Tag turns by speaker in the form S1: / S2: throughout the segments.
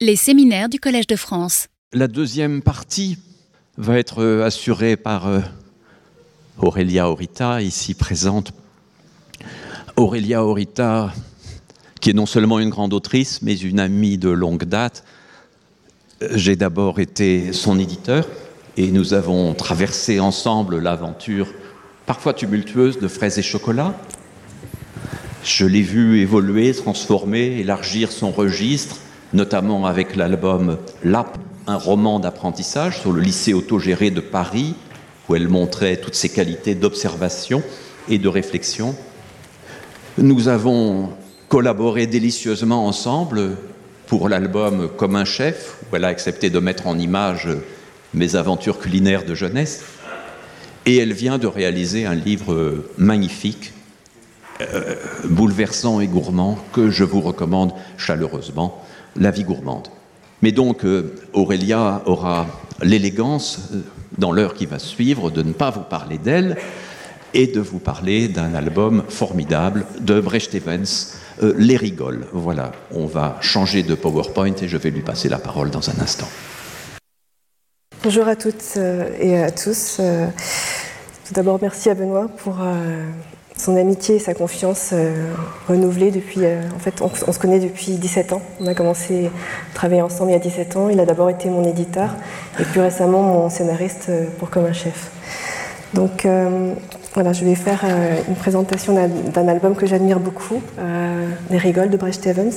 S1: Les séminaires du Collège de France.
S2: La deuxième partie va être euh, assurée par euh, Aurélia Orita, ici présente. Aurélia Orita, qui est non seulement une grande autrice, mais une amie de longue date. J'ai d'abord été son éditeur et nous avons traversé ensemble l'aventure parfois tumultueuse de Fraises et Chocolat. Je l'ai vu évoluer, transformer, élargir son registre, notamment avec l'album LAP, un roman d'apprentissage sur le lycée autogéré de Paris, où elle montrait toutes ses qualités d'observation et de réflexion. Nous avons collaboré délicieusement ensemble pour l'album Comme un chef, où elle a accepté de mettre en image mes aventures culinaires de jeunesse. Et elle vient de réaliser un livre magnifique, euh, bouleversant et gourmand, que je vous recommande chaleureusement, La vie gourmande. Mais donc, euh, Aurélia aura l'élégance, euh, dans l'heure qui va suivre, de ne pas vous parler d'elle et de vous parler d'un album formidable de Brecht Evans, euh, Les Rigoles. Voilà, on va changer de PowerPoint et je vais lui passer la parole dans un instant.
S3: Bonjour à toutes et à tous. Tout d'abord, merci à Benoît pour son amitié et sa confiance euh, renouvelée depuis. euh, en fait, on, se connaît depuis 17 ans. On a commencé à travailler ensemble il y a 17 ans. Il a d'abord été mon éditeur et plus récemment mon scénariste euh, pour Comme un chef. Donc euh, voilà, je vais faire une présentation d'un album que j'admire beaucoup, Les Rigoles de Brecht Evans.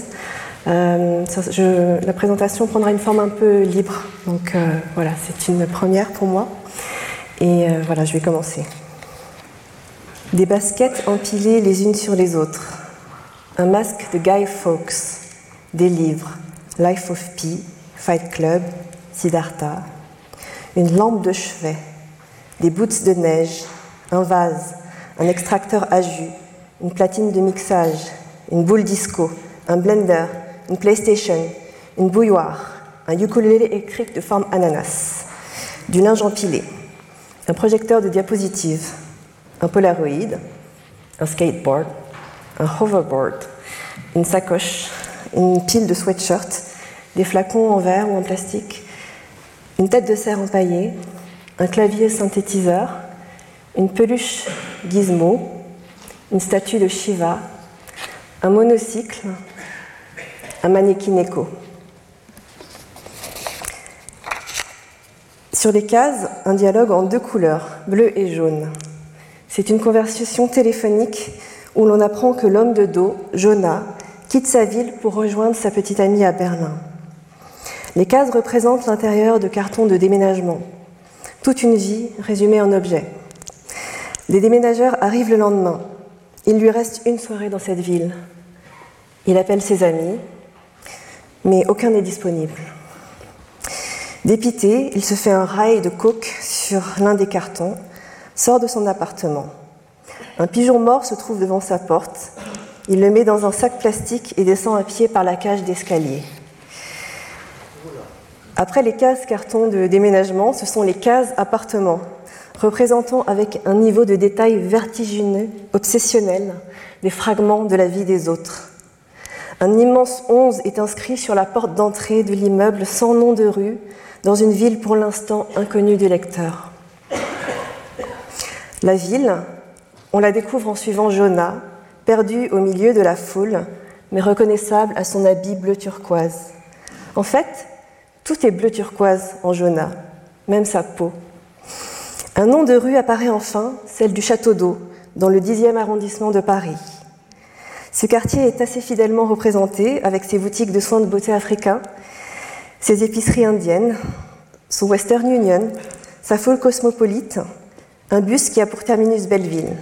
S3: La présentation prendra une forme un peu libre, donc voilà, c'est une première pour moi. Et voilà, je vais commencer. Des baskets empilées les unes sur les autres, un masque de Guy Fawkes, des livres, Life of Pi, Fight Club, Siddhartha, une lampe de chevet, des boots de neige, un vase, un extracteur à jus, une platine de mixage, une boule disco, un blender, une PlayStation, une bouilloire, un ukulélé électrique de forme ananas, du linge empilé, un projecteur de diapositive, un polaroid, un skateboard, un hoverboard, une sacoche, une pile de sweatshirts, des flacons en verre ou en plastique, une tête de serre empaillée, un clavier synthétiseur, une peluche gizmo, une statue de Shiva, un monocycle, un mannequin écho. Sur les cases, un dialogue en deux couleurs, bleu et jaune. C'est une conversation téléphonique où l'on apprend que l'homme de dos, Jonah, quitte sa ville pour rejoindre sa petite amie à Berlin. Les cases représentent l'intérieur de cartons de déménagement. Toute une vie résumée en objets. Les déménageurs arrivent le lendemain. Il lui reste une soirée dans cette ville. Il appelle ses amis, mais aucun n'est disponible. Dépité, il se fait un rail de coke sur l'un des cartons, sort de son appartement. Un pigeon mort se trouve devant sa porte. Il le met dans un sac plastique et descend à pied par la cage d'escalier. Après les cases cartons de déménagement, ce sont les cases appartements, représentant avec un niveau de détail vertigineux, obsessionnel, des fragments de la vie des autres. Un immense 11 est inscrit sur la porte d'entrée de l'immeuble sans nom de rue, dans une ville pour l'instant inconnue du lecteur. La ville, on la découvre en suivant Jonah, perdu au milieu de la foule, mais reconnaissable à son habit bleu turquoise. En fait, tout est bleu turquoise en Jonah, même sa peau. Un nom de rue apparaît enfin, celle du Château d'Eau, dans le 10e arrondissement de Paris. Ce quartier est assez fidèlement représenté avec ses boutiques de soins de beauté africains, ses épiceries indiennes, son Western Union, sa foule cosmopolite, un bus qui a pour terminus Belleville.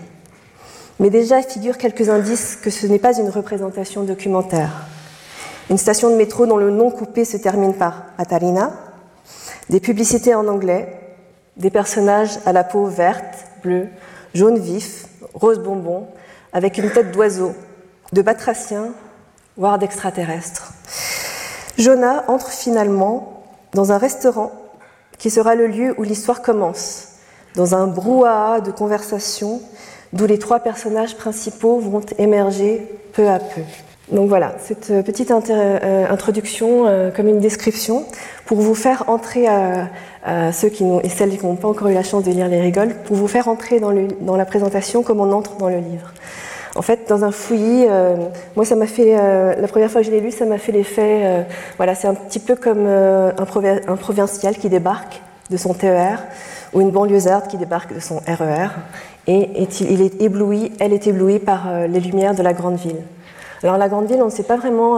S3: Mais déjà figurent quelques indices que ce n'est pas une représentation documentaire. Une station de métro dont le nom coupé se termine par Atarina, des publicités en anglais, des personnages à la peau verte, bleue, jaune vif, rose bonbon, avec une tête d'oiseau, de batracien, voire d'extraterrestre. Jonah entre finalement dans un restaurant qui sera le lieu où l'histoire commence, dans un brouhaha de conversation d'où les trois personnages principaux vont émerger peu à peu. Donc voilà, cette petite introduction comme une description pour vous faire entrer à, ceux qui et celles qui n'ont pas encore eu la chance de lire les rigoles, pour vous faire entrer dans, la présentation comme on entre dans le livre. En fait, dans un fouillis, euh, moi, ça m'a fait, euh, la première fois que je l'ai lu, ça m'a fait l'effet, euh, voilà, c'est un petit peu comme un, provincial qui débarque de son TER ou une banlieusarde qui débarque de son RER e et il est ébloui, elle est éblouie par les lumières de la grande ville. Alors la grande ville, on ne sait pas vraiment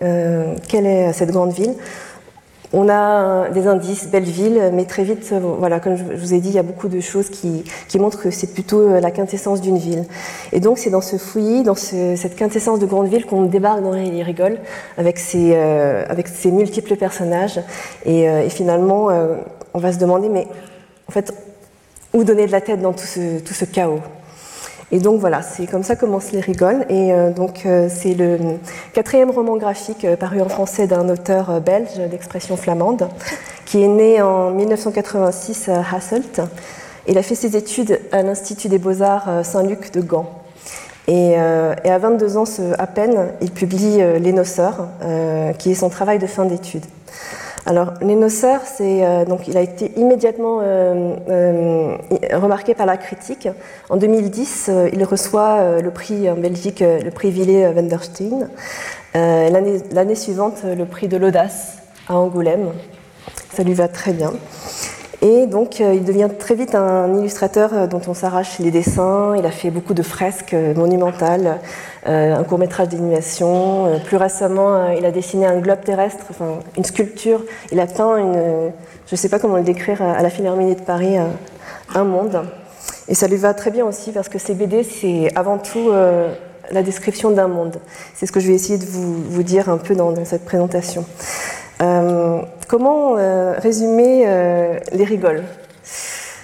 S3: quelle est cette grande ville. On a des indices, belle ville, mais très vite, euh, voilà, comme je vous ai dit, il y a beaucoup de choses qui, montrent que c'est plutôt euh, la quintessence d'une ville. Et donc, c'est dans ce fouillis, dans cette quintessence de grande ville qu'on débarque dans les rigoles euh, avec ses multiples personnages. Et, finalement, on va se demander, mais en fait, où donner de la tête dans tout ce chaos et donc voilà, c'est comme ça commencent les rigoles. Et euh, donc euh, c'est le quatrième roman graphique euh, paru en français d'un auteur belge d'expression flamande, qui est né en 1986 à Hasselt. Il a fait ses études à l'Institut des beaux-arts Saint-Luc de Gand. Et, et, à 22 ans à peine, il publie Les Noceurs, qui est son travail de fin d'études. Alors, les noceurs, c'est euh, donc il a été immédiatement euh, euh, remarqué par la critique. En 2010, il reçoit le prix en Belgique, le prix Ville Wenderstein. L'année suivante, le prix de l'audace à Angoulême. Ça lui va très bien. Et donc, il devient très vite un illustrateur dont on s'arrache les dessins. Il a fait beaucoup de fresques monumentales. Euh, un court métrage d'animation. Euh, plus récemment, euh, il a dessiné un globe terrestre, enfin une sculpture. Il a peint une, je ne sais pas comment le décrire, à la Philharmonie de Paris, un monde. Et ça lui va très bien aussi parce que ces BD, c'est avant tout la description d'un monde. C'est ce que je vais essayer de vous dire un peu dans, cette présentation. Comment résumer les rigoles?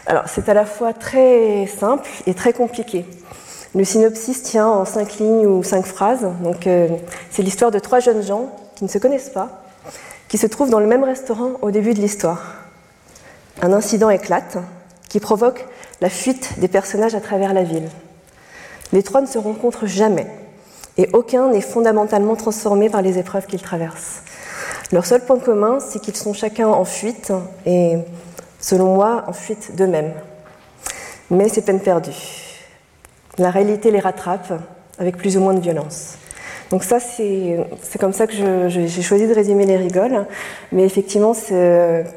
S3: Alors, c'est à la fois très simple et très compliqué. Le synopsis tient en cinq lignes ou cinq phrases. Euh, c'est l'histoire de trois jeunes gens qui ne se connaissent pas, qui se trouvent dans le même restaurant au début de l'histoire. Un incident éclate qui provoque la fuite des personnages à travers la ville. Les trois ne se rencontrent jamais et aucun n'est fondamentalement transformé par les épreuves qu'ils traversent. Leur seul point commun, c'est qu'ils sont chacun en fuite et, selon moi, en fuite d'eux-mêmes. Mais c'est peine perdue la réalité les rattrape avec plus ou moins de violence. Donc ça, c'est comme ça que j'ai choisi de résumer les rigoles. Mais effectivement,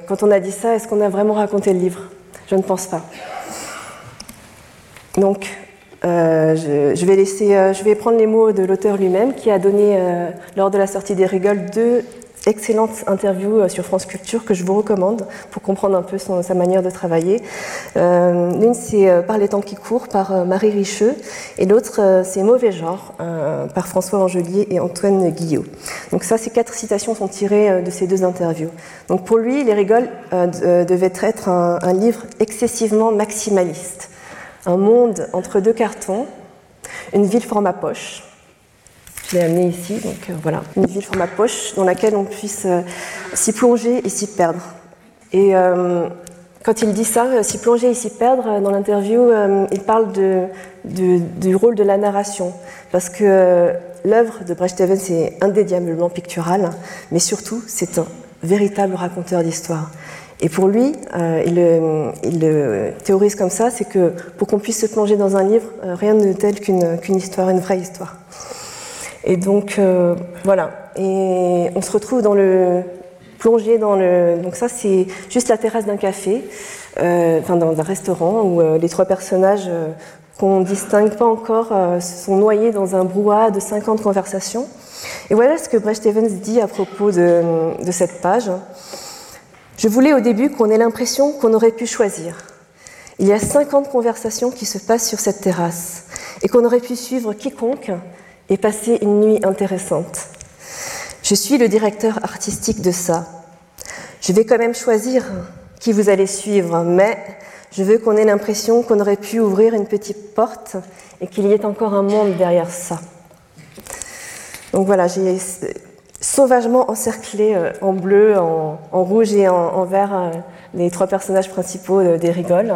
S3: quand on a dit ça, est-ce qu'on a vraiment raconté le livre? Je ne pense pas. Donc, euh, je, vais laisser, euh, je vais prendre les mots de l'auteur lui-même qui a donné, euh, lors de la sortie des rigoles, deux excellente interview euh, sur France Culture que je vous recommande pour comprendre un peu sa manière de travailler. Euh, l'une, c'est euh, Par les temps qui courent par Marie Richeux et l'autre, c'est Mauvais genre par François Angelier et Antoine Guillot. Donc ça, ces quatre citations sont tirées de ces deux interviews. Donc pour lui, Les Rigoles devait être un, un livre excessivement maximaliste. Un monde entre deux cartons, une ville format poche, je l'ai amené ici, donc euh, voilà, une ville format poche dans laquelle on puisse euh, s'y plonger et s'y perdre. Et euh, quand il dit ça, s'y plonger et s'y perdre, dans l'interview, il parle du rôle de la narration, parce que l'œuvre de Brecht Evans est indéniablement picturale, mais surtout c'est un véritable raconteur d'histoire. Et pour lui, il, le théorise comme ça, c'est que pour qu'on puisse se plonger dans un livre, rien de tel qu'une histoire, une vraie histoire. Et donc, euh, voilà. Et on se retrouve dans le plongé dans le. Donc, ça, c'est juste la terrasse d'un café, euh, enfin, dans un restaurant où euh, les trois personnages qu'on ne distingue pas encore sont noyés dans un brouhaha de 50 conversations. Et voilà ce que Brecht Evans dit à propos de cette page. Je voulais au début qu'on ait l'impression qu'on aurait pu choisir. Il y a 50 conversations qui se passent sur cette terrasse et qu'on aurait pu suivre quiconque et passer une nuit intéressante. Je suis le directeur artistique de ça. Je vais quand même choisir qui vous allez suivre, mais je veux qu'on ait l'impression qu'on aurait pu ouvrir une petite porte et qu'il y ait encore un monde derrière ça. Donc voilà, sauvagement encerclés en bleu, en, rouge et en, vert les trois personnages principaux des rigoles.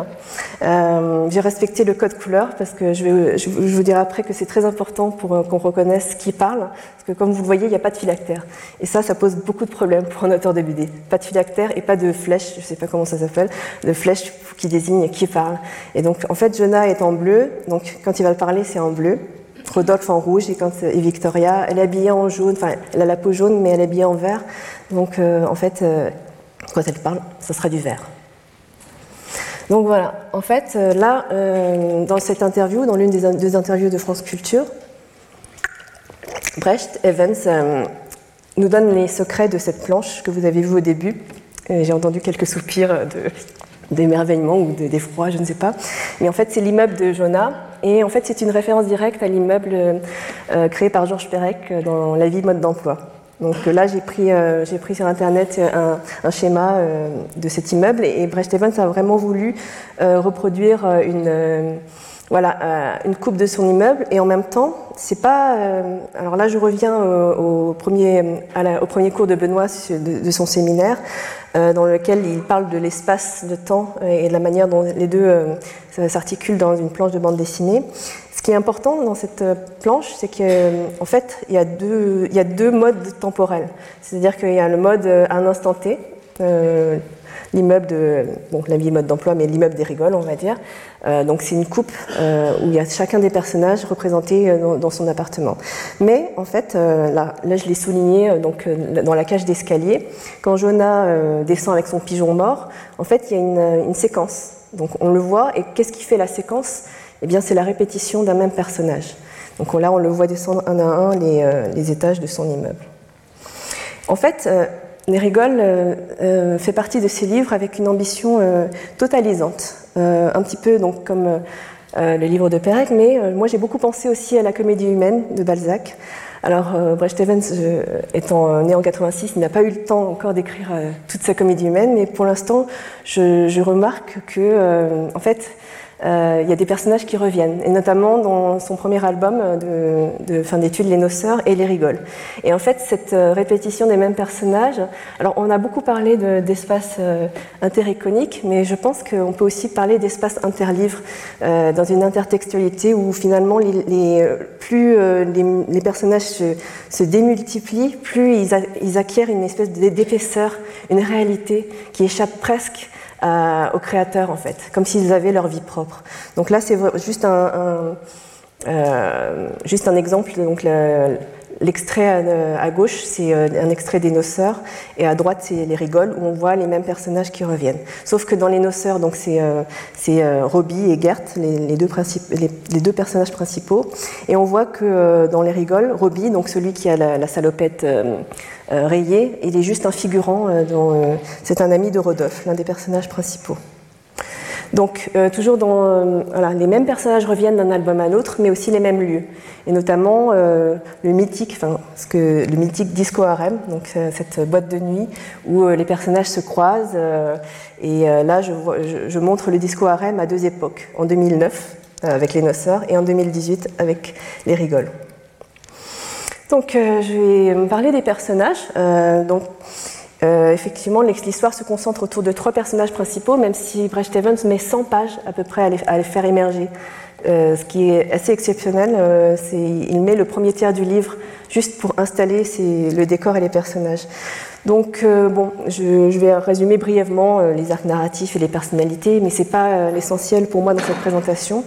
S3: j'ai respecté le code couleur parce que je, vais, je, vous dirai après que c'est très important pour qu'on reconnaisse qui parle, parce que comme vous le voyez, il n'y a pas de phylactère. Et ça, ça pose beaucoup de problèmes pour un auteur de. Pas de phylactère et pas de flèche, je ne sais pas comment ça s'appelle, de flèche qui désigne qui parle. Et donc, en fait, Jonah est en bleu, donc quand il va le parler, c'est en bleu. Rodolphe en rouge et, quand, et Victoria, elle est habillée en jaune, enfin, elle a la peau jaune, mais elle est habillée en vert. Donc, euh, en fait, euh, quand elle parle, ça sera du vert. Donc voilà, en fait, euh, là, dans cette interview, dans l'une des deux interviews de France Culture, Brecht Evans nous donne les secrets de cette planche que vous avez vue au début. J'ai entendu quelques soupirs d'émerveillement ou d'effroi, je ne sais pas. Mais en fait, c'est l'immeuble de Jonah. Et en fait, c'est une référence directe à l'immeuble euh, créé par Georges Perec dans La vie mode d'emploi. Donc là, j'ai pris, euh, pris sur Internet un, schéma euh, de cet immeuble et Brecht Evans a vraiment voulu reproduire une voilà, euh, une coupe de son immeuble et en même temps, c'est pas. Euh, alors là, je reviens au, premier, au premier cours de Benoît de, son séminaire, euh, dans lequel il parle de l'espace de temps et de la manière dont les deux s'articulent dans une planche de bande dessinée. Ce qui est important dans cette planche, c'est qu'en fait, il y, a deux, il y a deux modes temporels. C'est-à-dire qu'il y a le mode à un instant T, l'immeuble de, bon, mode d'emploi, mais l'immeuble des rigoles, on va dire. Euh, donc c'est une coupe euh, où il y a chacun des personnages représentés euh, dans, son appartement. Mais en fait, là, là, je l'ai souligné donc, dans la cage d'escalier, quand Jonah descend avec son pigeon mort, en fait, il y a une, une séquence. Donc on le voit, et qu'est-ce qui fait la séquence? Eh bien, c'est la répétition d'un même personnage. Donc là, on le voit descendre un à un les, les étages de son immeuble. En fait, les rigoles euh, euh, fait partie de ces livres avec une ambition euh, totalisante, un petit peu donc comme le livre de Perec, mais moi j'ai beaucoup pensé aussi à la comédie humaine de Balzac. Alors Brecht Evans, étant né en 86, il n'a pas eu le temps encore d'écrire toute sa comédie humaine, mais pour l'instant, je, je, remarque que, en fait, euh, il y a des personnages qui reviennent, et notamment dans son premier album de, fin d'études, Les Noceurs et Les Rigoles. Et en fait, cette euh, répétition des mêmes personnages, alors on a beaucoup parlé d'espace euh, intericonique, mais je pense qu'on peut aussi parler d'espace interlivre, dans une intertextualité où finalement, les, plus les, personnages se, démultiplient, plus ils, ils acquièrent une espèce d'épaisseur, une réalité qui échappe presque euh, aux créateurs en fait, comme s'ils avaient leur vie propre. Donc là, c'est juste un, euh, juste un exemple. Donc l'extrait à, gauche, c'est euh, un extrait des Noceurs, et à droite, c'est les Rigoles, où on voit les mêmes personnages qui reviennent. Sauf que dans les Noceurs, donc c'est c'est Robbie et Gert, les, deux personnages principaux, et on voit que dans les Rigoles, Robbie, donc celui qui a la, salopette euh, rayé. Il est juste un figurant, euh, euh, c'est un ami de Rodolphe, l'un des personnages principaux. Donc, toujours dans. voilà, les mêmes personnages reviennent d'un album à l'autre, mais aussi les mêmes lieux. Et notamment le mythique, enfin, le mythique Disco Harem, donc cette boîte de nuit où les personnages se croisent. et là, je, montre le Disco Harem à deux époques, en 2009 avec les noceurs et en 2018 avec les rigoles. Donc, euh, je vais parler des personnages. Euh, donc, euh, effectivement, l'histoire se concentre autour de trois personnages principaux, même si Brecht Evans met 100 pages à peu près à les, faire émerger. ce qui est assez exceptionnel, c'est il met le premier tiers du livre juste pour installer le décor et les personnages. Donc, bon, je, je, vais résumer brièvement les arcs narratifs et les personnalités, mais c'est pas l'essentiel pour moi dans cette présentation.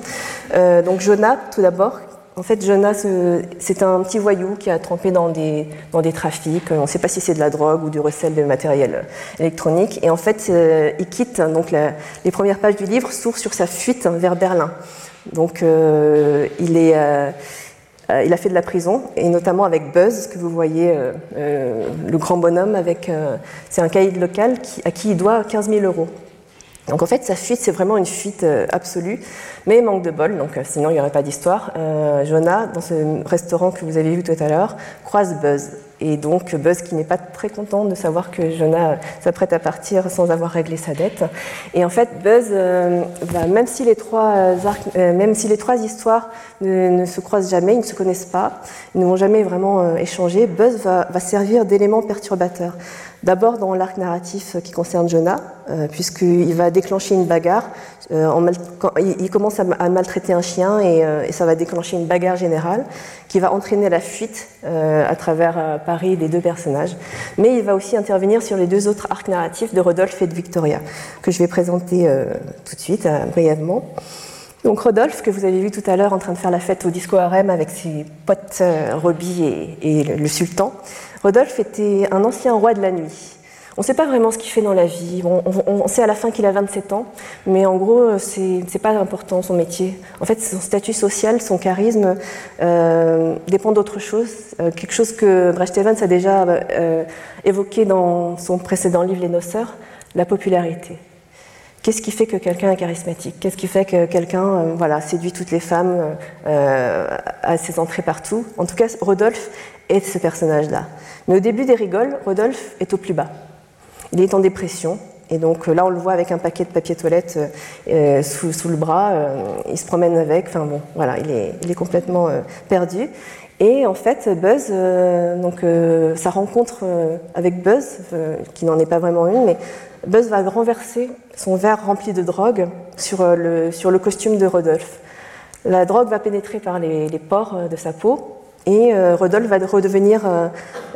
S3: donc, Jonah, tout d'abord, en fait, Jonas, euh, c'est un petit voyou qui a trempé dans des, trafics. On ne sait pas si c'est de la drogue ou du recel de matériel électronique. Et en fait, euh, il quitte, donc les premières pages du livre s'ouvrent sur sa fuite vers Berlin. Donc, euh, il, est, a fait de la prison, et notamment avec Buzz, que vous voyez, le grand bonhomme, c'est un caïd local à qui il doit 15 000 euros. Donc en fait, sa fuite, c'est vraiment une fuite absolue, mais manque de bol, donc sinon il n'y aurait pas d'histoire. Jonah, dans ce restaurant que vous avez vu tout à l'heure, croise Buzz. Et donc Buzz qui n'est pas très content de savoir que Jonah s'apprête à partir sans avoir réglé sa dette. Et en fait, Buzz, euh, même, si les trois euh, histoires ne, se croisent jamais, ils ne se connaissent pas, ils ne vont jamais vraiment euh, échanger, Buzz va servir d'élément perturbateur. D'abord dans l'arc narratif qui concerne Jonah, euh, puisqu'il va déclencher une bagarre. Euh, il, commence à, maltraiter un chien euh, et, ça va déclencher une bagarre générale qui va entraîner la fuite à travers Paris des deux personnages. Mais il va aussi intervenir sur les deux autres arcs narratifs de Rodolphe et de Victoria, que je vais présenter tout de suite, brièvement. Donc Rodolphe, que vous avez vu tout à l'heure en train de faire la fête au disco harem avec ses potes Roby et, et le sultan, Rodolphe était un ancien roi de la nuit. On ne sait pas vraiment ce qu'il fait dans la vie. On, sait à la fin qu'il a 27 ans, mais en gros, ce n'est pas important son métier. En fait, son statut social, son charisme euh, dépend d'autre chose. Euh, quelque chose que Brecht Evans a déjà euh, évoqué dans son précédent livre Les Noceurs, la popularité. Qu'est-ce qui fait que quelqu'un est charismatique? Qu'est-ce qui fait que quelqu'un voilà, séduit toutes les femmes à ses entrées partout? En tout cas, Rodolphe est ce personnage-là. Mais au début des rigoles, Rodolphe est au plus bas. Il est en dépression, et donc euh, là, on le voit avec un paquet de papier toilette euh, euh, sous, le bras. il se promène avec. Enfin bon, voilà, il est, complètement perdu. Et en fait, Buzz, donc sa rencontre avec Buzz, qui n'en est pas vraiment une, mais Buzz va renverser son verre rempli de drogue sur le, costume de Rodolphe. La drogue va pénétrer par les pores de sa peau et euh, Rodolphe va redevenir euh,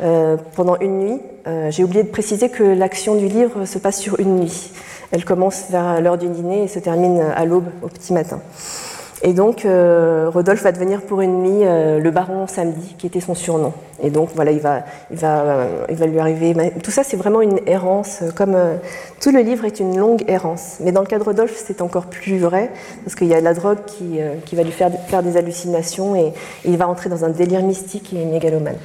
S3: euh, pendant une nuit. J'ai oublié de préciser que l'action du livre se passe sur une nuit. Elle commence vers l'heure du dîner et se termine à l'aube, au petit matin. Et donc, euh, Rodolphe va devenir pour une nuit euh, le baron samedi, qui était son surnom. Et donc, voilà, il va, il va, euh, il va lui arriver. Tout ça, c'est vraiment une errance, comme tout le livre est une longue errance. Mais dans le cas de Rodolphe, c'est encore plus vrai, parce qu'il y a la drogue qui, qui, va lui faire, faire des hallucinations et, il va entrer dans un délire mystique et mégalomane.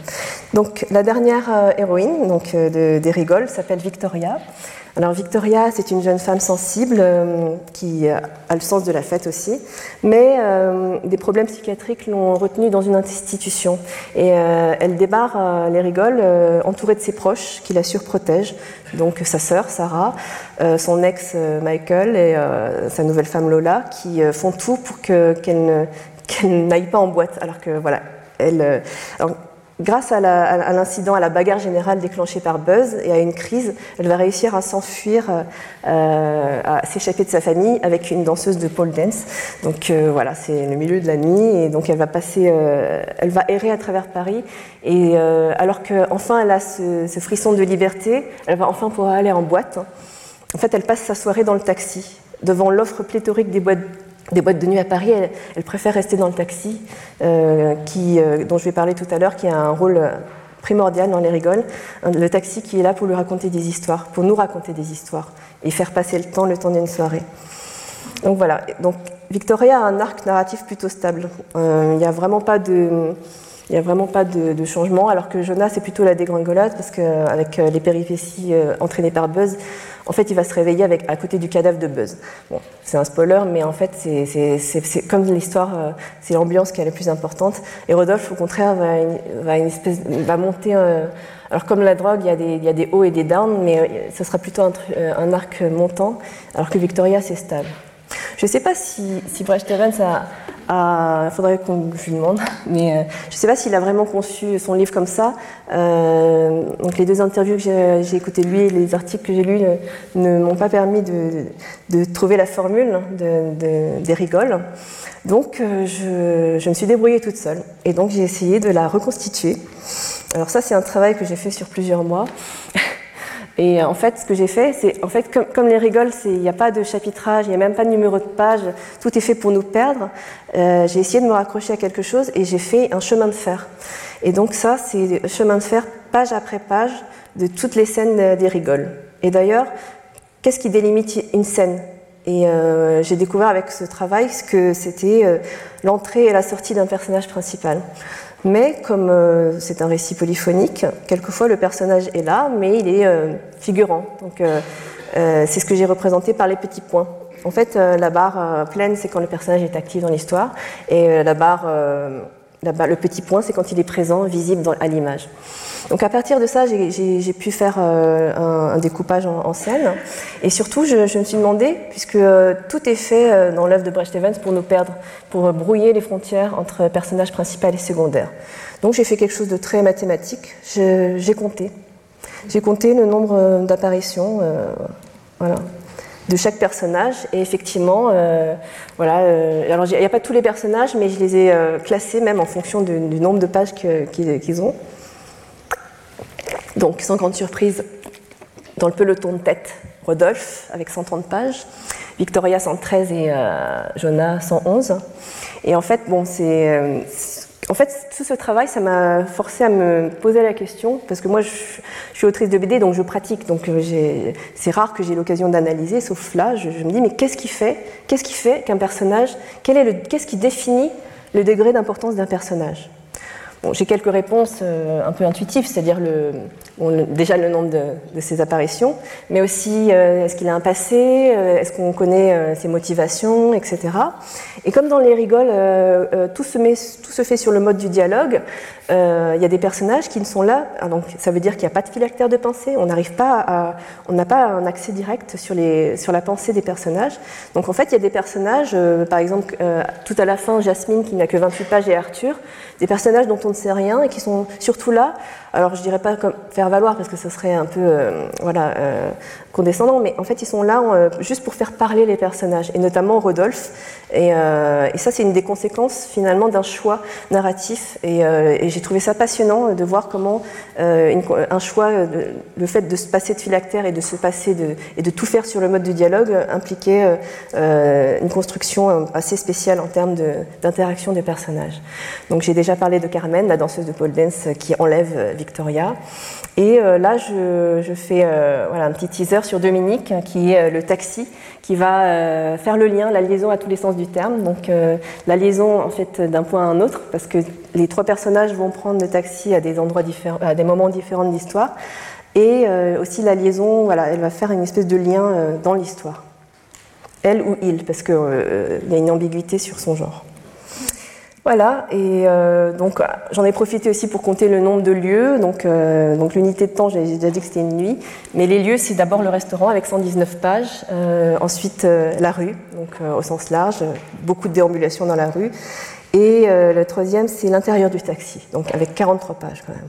S3: Donc, la dernière héroïne donc, de, des rigoles s'appelle Victoria. Alors Victoria, c'est une jeune femme sensible euh, qui a le sens de la fête aussi, mais euh, des problèmes psychiatriques l'ont retenue dans une institution. Et euh, elle débarre les rigoles entourée de ses proches qui la surprotègent, donc sa sœur Sarah, son ex Michael et sa nouvelle femme Lola, qui font tout pour qu'elle n'aille pas en boîte, alors que voilà, elle, Grâce à l'incident, à, la bagarre générale déclenchée par Buzz et à une crise, elle va réussir à s'enfuir, euh, à s'échapper de sa famille avec une danseuse de pole dance. Donc euh, voilà, c'est le milieu de la nuit et donc elle va passer, euh, elle va errer à travers Paris et alors qu'enfin elle a ce, ce, frisson de liberté, elle va enfin pouvoir aller en boîte. En fait, elle passe sa soirée dans le taxi devant l'offre pléthorique des boîtes des boîtes de nuit à Paris, elle, préfère rester dans le taxi, euh, euh, dont je vais parler tout à l'heure, qui a un rôle primordial dans les rigoles. Le taxi qui est là pour lui raconter des histoires, pour nous raconter des histoires et faire passer le temps, le temps d'une soirée. Donc voilà. Donc Victoria a un arc narratif plutôt stable. Euh, il n'y a vraiment pas de il n'y a vraiment pas de, changement, alors que Jonas, c'est plutôt la dégringolade, parce qu'avec les péripéties entraînées par Buzz, en fait, il va se réveiller avec, à côté du cadavre de Buzz. Bon, c'est un spoiler, mais en fait, c'est comme l'histoire, euh, c'est l'ambiance qui est la plus importante. Et Rodolphe, au contraire, va, va, une espèce, va monter. Euh, alors, comme la drogue, il y, a des, il y, a des, hauts et des downs, mais euh, ce sera plutôt un, un arc montant, alors que Victoria, c'est stable. Je ne sais pas si, si Brecht Evans a, il faudrait qu'on lui demande, mais euh, je ne sais pas s'il a vraiment conçu son livre comme ça. Euh, donc les deux interviews que j'ai écoutées lui et les articles que j'ai lus ne, m'ont pas permis de, trouver la formule de, des rigoles. Donc euh, je, je, me suis débrouillée toute seule et donc j'ai essayé de la reconstituer. Alors ça c'est un travail que j'ai fait sur plusieurs mois. Et en fait, ce que j'ai fait, c'est, en fait, comme, les rigoles, il n'y a pas de chapitrage, il n'y a même pas de numéro de page, tout est fait pour nous perdre. Euh, j'ai essayé de me raccrocher à quelque chose et j'ai fait un chemin de fer. Et donc ça, c'est chemin de fer, page après page, de toutes les scènes des rigoles. Et d'ailleurs, qu'est-ce qui délimite une scène? Et euh, j'ai découvert avec ce travail ce que c'était euh, l'entrée et la sortie d'un personnage principal. Mais comme euh, c'est un récit polyphonique, quelquefois le personnage est là, mais il est euh, figurant. Donc, euh, c'est ce que j'ai représenté par les petits points. En fait, la barre pleine, c'est quand le personnage est actif dans l'histoire, et la barre, le petit point, c'est quand il est présent, visible à l'image. Donc à partir de ça, j'ai pu faire euh, un, découpage en, scène. Et surtout, je, me suis demandé, puisque euh, tout est fait euh, dans l'œuvre de Brecht Evans pour nous perdre, pour brouiller les frontières entre personnages principaux et secondaires. Donc j'ai fait quelque chose de très mathématique. J'ai compté. J'ai compté le nombre d'apparitions. voilà de chaque personnage. Et effectivement, voilà. alors il n'y a pas tous les personnages, mais je les ai classés même en fonction du, nombre de pages qu'ils ont. Donc, sans grande surprise, dans le peloton de tête, Rodolphe avec 130 pages, Victoria 113 et euh, Jonah 111. Et en fait, bon, c'est. En fait, tout ce travail, ça m'a forcé à me poser la question, parce que moi, je, suis autrice de BD, donc je pratique, donc euh, c'est rare que j'ai l'occasion d'analyser, sauf là, je, me dis, mais qu'est-ce qui fait, qu'est-ce qui fait qu'un personnage, qu'est-ce qui définit le degré d'importance d'un personnage? J'ai quelques réponses un peu intuitives, c'est-à-dire déjà le nombre de, ses apparitions, mais aussi euh, est-ce qu'il a un passé, euh, est-ce qu'on connaît euh, ses motivations, etc. Et comme dans les rigoles, tout se, fait sur le mode du dialogue, il y a des personnages qui ne sont là, ah, donc ça veut dire qu'il n'y a pas de phylactère de pensée, on n'arrive pas à, on n'a pas un accès direct sur, sur la pensée des personnages. Donc en fait, il y a des personnages, par exemple, tout à la fin, Jasmine qui n'a que 28 pages et Arthur, des personnages dont on ne sait rien et qui sont surtout là alors je dirais pas faire valoir parce que ce serait un peu euh, voilà, euh, condescendant, mais en fait ils sont là euh, juste pour faire parler les personnages, et notamment Rodolphe. Et, ça c'est une des conséquences finalement d'un choix narratif, et, j'ai trouvé ça passionnant de voir comment un choix, le fait de se passer de phylactère et de se passer de, et de tout faire sur le mode du dialogue impliquait une construction assez spéciale en termes d'interaction des personnages. Donc j'ai déjà parlé de Carmen, la danseuse de pole dance qui enlève Victoria. Et euh, là, je, fais euh, voilà, un petit teaser sur Dominique, qui est euh, le taxi, qui va faire le lien, la liaison à tous les sens du terme. Donc la liaison en fait d'un point à un autre, parce que les trois personnages vont prendre le taxi à des endroits différents, à des moments différents de l'histoire. Et aussi la liaison, voilà, elle va faire une espèce de lien dans l'histoire. Elle ou il, parce qu'il y a une ambiguïté sur son genre. Voilà, et euh, donc j'en ai profité aussi pour compter le nombre de lieux. Donc, euh, donc l'unité de temps, j'ai déjà dit que c'était une nuit. Mais les lieux, c'est d'abord le restaurant avec 119 pages, euh, ensuite la rue, donc au sens large, beaucoup de déambulations dans la rue. Et le troisième, c'est l'intérieur du taxi, donc avec 43 pages quand même.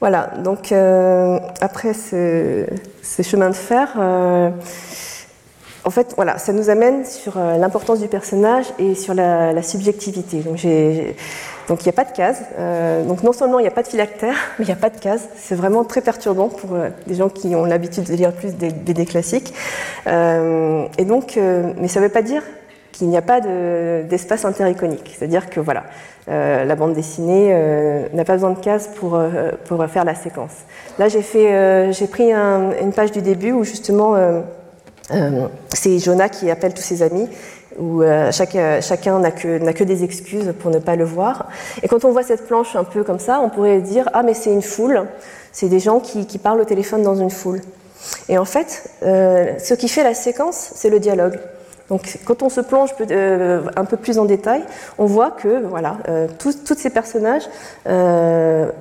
S3: Voilà, donc après ce, ce, chemin de fer, en fait, voilà, ça nous amène sur euh, l'importance du personnage et sur la, subjectivité. Donc, il n'y a pas de case. Euh, donc, non seulement il n'y a pas de phylactère, mais il n'y a pas de case. C'est vraiment très perturbant pour euh, des gens qui ont l'habitude de lire plus des BD classiques. et donc, mais ça ne veut pas dire qu'il n'y a pas d'espace intericonique. C'est-à-dire que voilà, la bande dessinée n'a pas besoin de cases pour, faire la séquence. Là, j'ai pris une page du début où justement euh, c'est Jonah qui appelle tous ses amis, où euh, euh, chacun n'a que, que, des excuses pour ne pas le voir. Et quand on voit cette planche un peu comme ça, on pourrait dire Ah, mais c'est une foule, c'est des gens qui, parlent au téléphone dans une foule. Et en fait, ce qui fait la séquence, c'est le dialogue. Donc, quand on se plonge un peu plus en détail, on voit que voilà, tous, ces personnages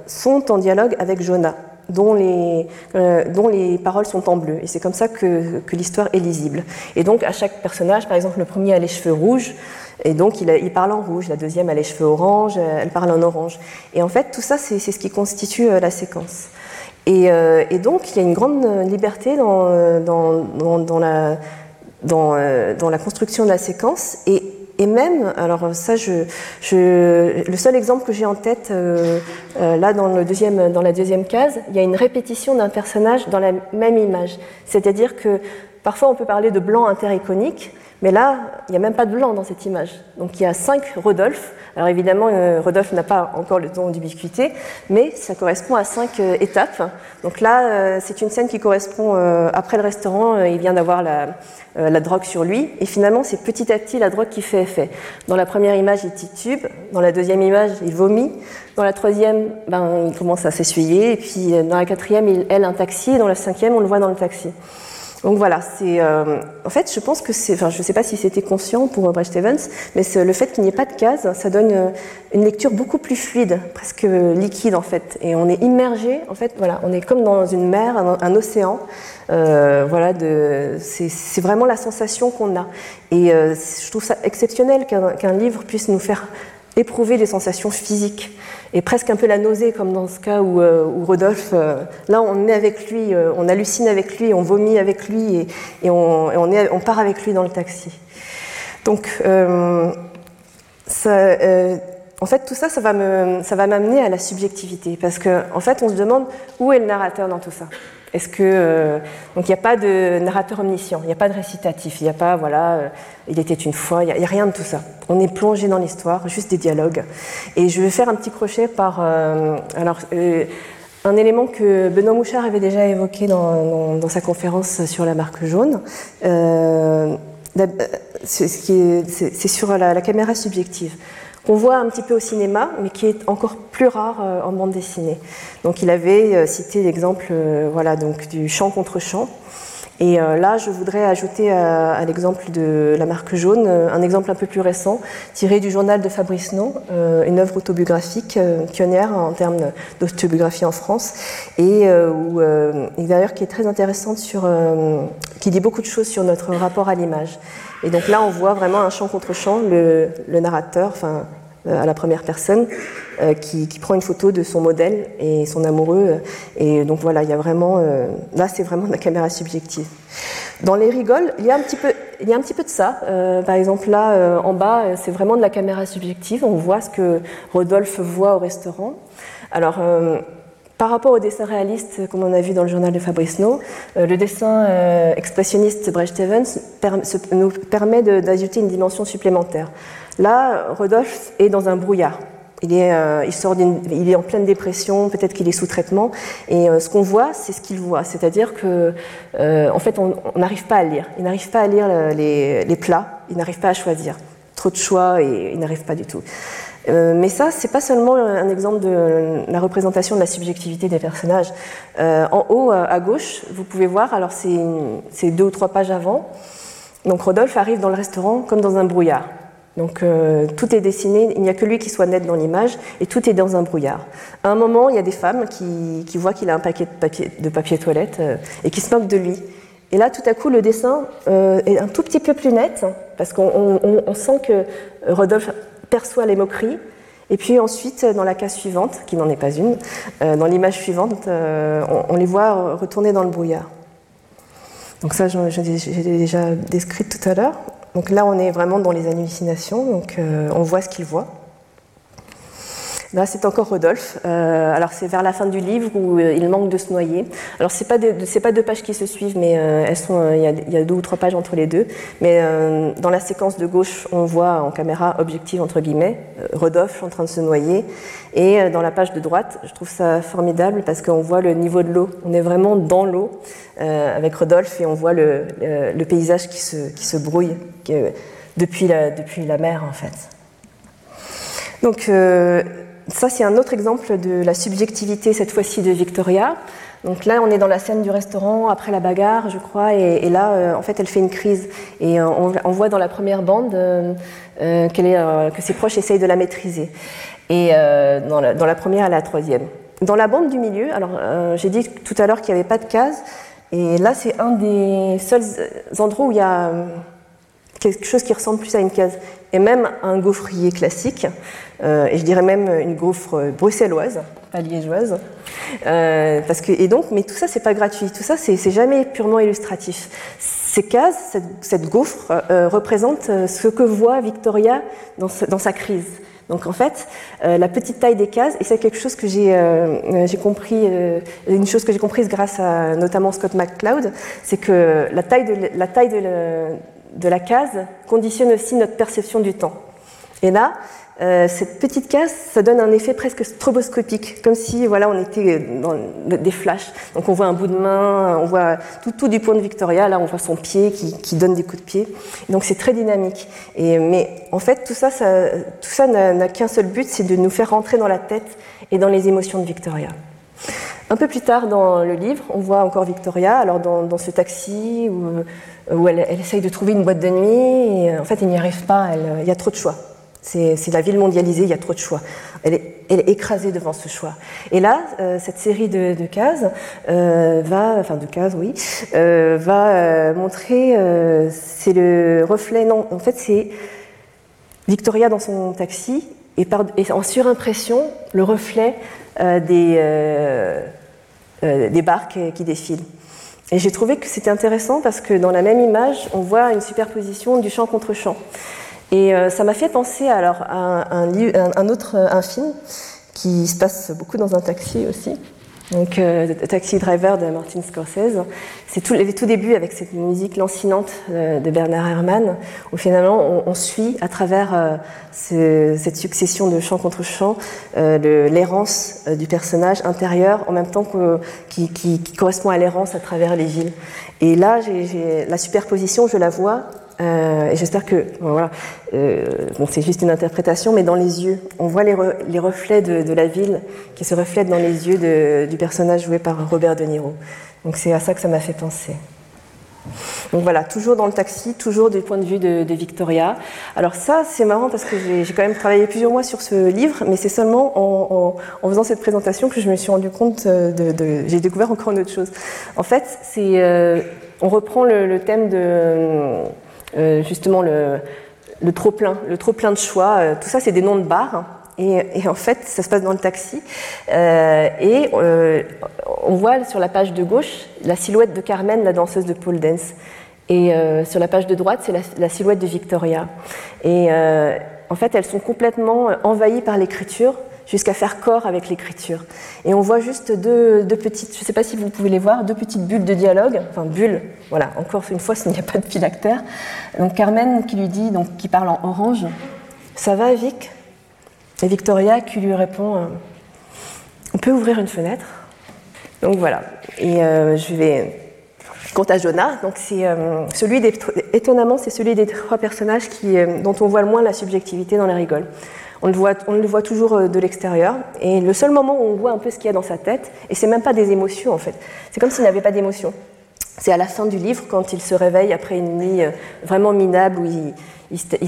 S3: sont en dialogue avec Jonah dont les, euh, dont les paroles sont en bleu. Et c'est comme ça que, que l'histoire est lisible. Et donc, à chaque personnage, par exemple, le premier a les cheveux rouges, et donc il, il, parle en rouge, la deuxième a les cheveux orange, elle parle en orange. Et en fait, tout ça, c'est ce qui constitue euh, la séquence. Et, euh, et, donc, il y a une grande liberté dans, dans, dans, la, dans, dans, la construction de la séquence. Et même, alors ça, je, je, le seul exemple que j'ai en tête, euh, euh, là dans, la deuxième case, il y a une répétition d'un personnage dans la même image. C'est-à-dire que parfois on peut parler de blanc intericonique, Mais là, il n'y a même pas de blanc dans cette image. Donc il y a cinq Rodolphe. Alors évidemment, euh, Rodolphe n'a pas encore le don d'ubiquité, mais ça correspond à cinq euh, étapes. Donc là, euh, c'est une scène qui correspond après le restaurant. il vient d'avoir la, drogue sur lui. Et finalement, c'est petit à petit la drogue qui fait effet. Dans la première image, il titube. Dans la deuxième image, il vomit. Dans la troisième, ben, il commence à s'essuyer. Et puis dans la quatrième, il aile un taxi. Et dans la cinquième, on le voit dans le taxi. Donc voilà, c'est euh, en fait, je pense que c'est, enfin, je ne sais pas si c'était conscient pour Brecht Evans, mais le fait qu'il n'y ait pas de case, ça donne euh, une lecture beaucoup plus fluide, presque liquide en fait, et on est immergé, en fait, voilà, on est comme dans une mer, un, océan, euh, voilà, c'est vraiment la sensation qu'on a, et je trouve ça exceptionnel qu'un livre puisse nous faire éprouver des sensations physiques et presque un peu la nausée, comme dans ce cas où, euh, Rodolphe, euh, là on est avec lui, euh, on hallucine avec lui, on vomit avec lui et, on, part avec lui dans le taxi. Donc, en fait, tout ça, ça va m'amener à la subjectivité, parce qu'en en fait, on se demande où est le narrateur dans tout ça. Est-ce que euh, donc il n'y a pas de narrateur omniscient, il n'y a pas de récitatif, il n'y a pas voilà, euh, il était une fois, il n'y a, rien de tout ça. On est plongé dans l'histoire, juste des dialogues. Et je vais faire un petit crochet par euh, alors un élément que Benoît Mouchard avait déjà évoqué dans, dans, sa conférence sur la marque jaune. c'est sur la, la caméra subjective qu'on voit un petit peu au cinéma, mais qui est encore plus rare euh, en bande dessinée. Donc il avait euh, cité l'exemple euh, voilà, donc, du chant contre chant. Et là, je voudrais ajouter à, l'exemple de la marque jaune un exemple un peu plus récent, tiré du journal de Fabrice No, une œuvre autobiographique pionnière en termes d'autobiographie en France, et d'ailleurs qui est très intéressante sur, qui dit beaucoup de choses sur notre rapport à l'image. Et donc là, on voit vraiment un chant contre chant, le, le narrateur, enfin euh, à la première personne, euh, qui, prend une photo de son modèle et son amoureux. Et donc voilà, il y a vraiment, euh, là c'est vraiment de la caméra subjective. Dans les rigoles, il y a un petit peu, il y a un petit peu de ça. par exemple là, en bas, c'est vraiment de la caméra subjective. On voit ce que Rodolphe voit au restaurant. Alors par rapport au dessin réaliste, comme on a vu dans le journal de Fabrice No, le dessin expressionniste Brecht Evans nous permet d'ajouter une dimension supplémentaire. Là, Rodolphe est dans un brouillard. Il est, euh, il, sort il est en pleine dépression, peut-être qu'il est sous traitement, et euh, ce qu'on voit, c'est ce qu'il voit. C'est-à-dire que, euh, en fait, on n'arrive pas à lire. Il n'arrive pas à lire les, les plats, il n'arrive pas à choisir. Trop de choix et il n'arrive pas du tout. mais ça, c'est pas seulement un exemple de la représentation de la subjectivité des personnages. en haut à gauche, vous pouvez voir, alors c'est deux ou trois pages avant. Donc Rodolphe arrive dans le restaurant comme dans un brouillard. Donc euh, tout est dessiné, il n'y a que lui qui soit net dans l'image, et tout est dans un brouillard. À un moment, il y a des femmes qui, voient qu'il a un paquet de papier, de papier toilette euh, et qui se moquent de lui. Et là, tout à coup, le dessin euh, est un tout petit peu plus net, parce qu'on sent que Rodolphe perçoit les moqueries. Et puis ensuite, dans la case suivante, qui n'en est pas une, dans l'image suivante, on, les voit retourner dans le brouillard. Donc ça, j'ai déjà décrit tout à l'heure. Donc là, on est vraiment dans les hallucinations, donc euh, on voit ce qu'il voit. Là, c'est encore Rodolphe. Euh, alors, c'est vers la fin du livre où euh, il manque de se noyer. Alors, c'est pas pas deux pages qui se suivent, mais elles sont, il y, a, deux ou trois pages entre les deux. Mais dans la séquence de gauche, on voit en caméra objective entre guillemets Rodolphe en train de se noyer. Et dans la page de droite, je trouve ça formidable parce qu'on voit le niveau de l'eau. On est vraiment dans l'eau avec Rodolphe et on voit le, paysage qui se, brouille depuis, la, mer en fait. Donc euh, ça c'est un autre exemple de la subjectivité cette fois-ci de Victoria. Donc là on est dans la scène du restaurant après la bagarre je crois et, là euh, en fait elle fait une crise et euh, on, voit dans la première bande est, que ses proches essayent de la maîtriser. Et dans la, dans, la, première et la troisième. Dans la bande du milieu, alors j'ai dit tout à l'heure qu'il n'y avait pas de case, et là c'est un des seuls endroits où il y a quelque chose qui ressemble plus à une case, et même un gaufrier classique, euh, et je dirais même une gaufre bruxelloise, pas liégeoise. Euh, parce que, et donc, mais tout ça, c'est pas gratuit, tout ça, c'est jamais purement illustratif. Ces cases, cette, gaufre, euh, représente ce que voit Victoria dans, dans sa crise. Donc en fait, la petite taille des cases, et c'est quelque chose que j'ai compris, une chose que j'ai comprise grâce à notamment Scott McCloud, c'est que la taille de, la taille de, de la case conditionne aussi notre perception du temps. Et là, euh, cette petite case, ça donne un effet presque stroboscopique, comme si voilà, on était dans des flashs. Donc on voit un bout de main, on voit tout, tout du point de Victoria, là on voit son pied qui, donne des coups de pied. Donc c'est très dynamique. Et, mais en fait, tout ça, tout ça n'a qu'un seul but, c'est de nous faire rentrer dans la tête et dans les émotions de Victoria. Un peu plus tard dans le livre, on voit encore Victoria, alors dans, dans ce taxi où, où elle, elle, essaye de trouver une boîte de nuit, et en fait elle n'y arrive pas, elle, il y a trop de choix. C'est la ville mondialisée, il y a trop de choix. Elle est, écrasée devant ce choix. Et là, euh, cette série de, cases euh, va, enfin de cases, oui, euh, va montrer, c'est le reflet, non, en fait c'est Victoria dans son taxi et, et en surimpression, le reflet des, des barques qui défilent. Et j'ai trouvé que c'était intéressant parce que dans la même image, on voit une superposition du champ contre champ. Et euh, ça m'a fait penser alors à un, un, autre un film qui se passe beaucoup dans un taxi aussi. Donc, euh, Taxi Driver de Martin Scorsese. C'est tout, les tout début avec cette musique lancinante euh, de Bernard Herrmann, où finalement on, suit à travers euh, ce, cette succession de chant contre chant l'errance du personnage intérieur, en même temps que, qui, qui, correspond à l'errance à travers les villes. Et là, la superposition, je la vois euh, et j'espère que, voilà, euh, c'est juste une interprétation, mais dans les yeux, on voit les, les reflets de, de, la ville qui se reflètent dans les yeux du personnage joué par Robert De Niro. Donc c'est à ça que ça m'a fait penser. Donc voilà, toujours dans le taxi, toujours du point de vue de, Victoria. Alors ça, c'est marrant parce que j'ai quand même travaillé plusieurs mois sur ce livre, mais c'est seulement en, faisant cette présentation que je me suis rendu compte de, de j'ai découvert encore une autre chose. En fait, c'est, euh, on reprend le, thème de euh, justement le, le trop-plein, le trop-plein de choix. Euh, tout ça, c'est des noms de bars. Et, et, en fait, ça se passe dans le taxi. Euh, et euh, on voit sur la page de gauche la silhouette de Carmen, la danseuse de pole dance. Et euh, sur la page de droite, c'est la, silhouette de Victoria. Et euh, en fait, elles sont complètement envahies par l'écriture jusqu'à faire corps avec l'écriture. Et on voit juste deux, petites, je ne sais pas si vous pouvez les voir, deux petites bulles de dialogue, enfin bulles, voilà, encore une fois, il n'y a pas de phylactère. Donc Carmen qui lui dit, donc qui parle en orange, ça va Vic? Et Victoria qui lui répond, euh, on peut ouvrir une fenêtre. Donc voilà, et euh, je vais... Quant à Jonah, donc c'est euh, celui des, étonnamment, c'est celui des trois personnages qui, euh, dont on voit le moins la subjectivité dans les rigoles. On le, voit, on le voit toujours euh, de l'extérieur. Et le seul moment où on voit un peu ce qu'il y a dans sa tête, et c'est même pas des émotions en fait, c'est comme s'il n'avait pas d'émotions. C'est à la fin du livre, quand il se réveille après une nuit euh, vraiment minable où il,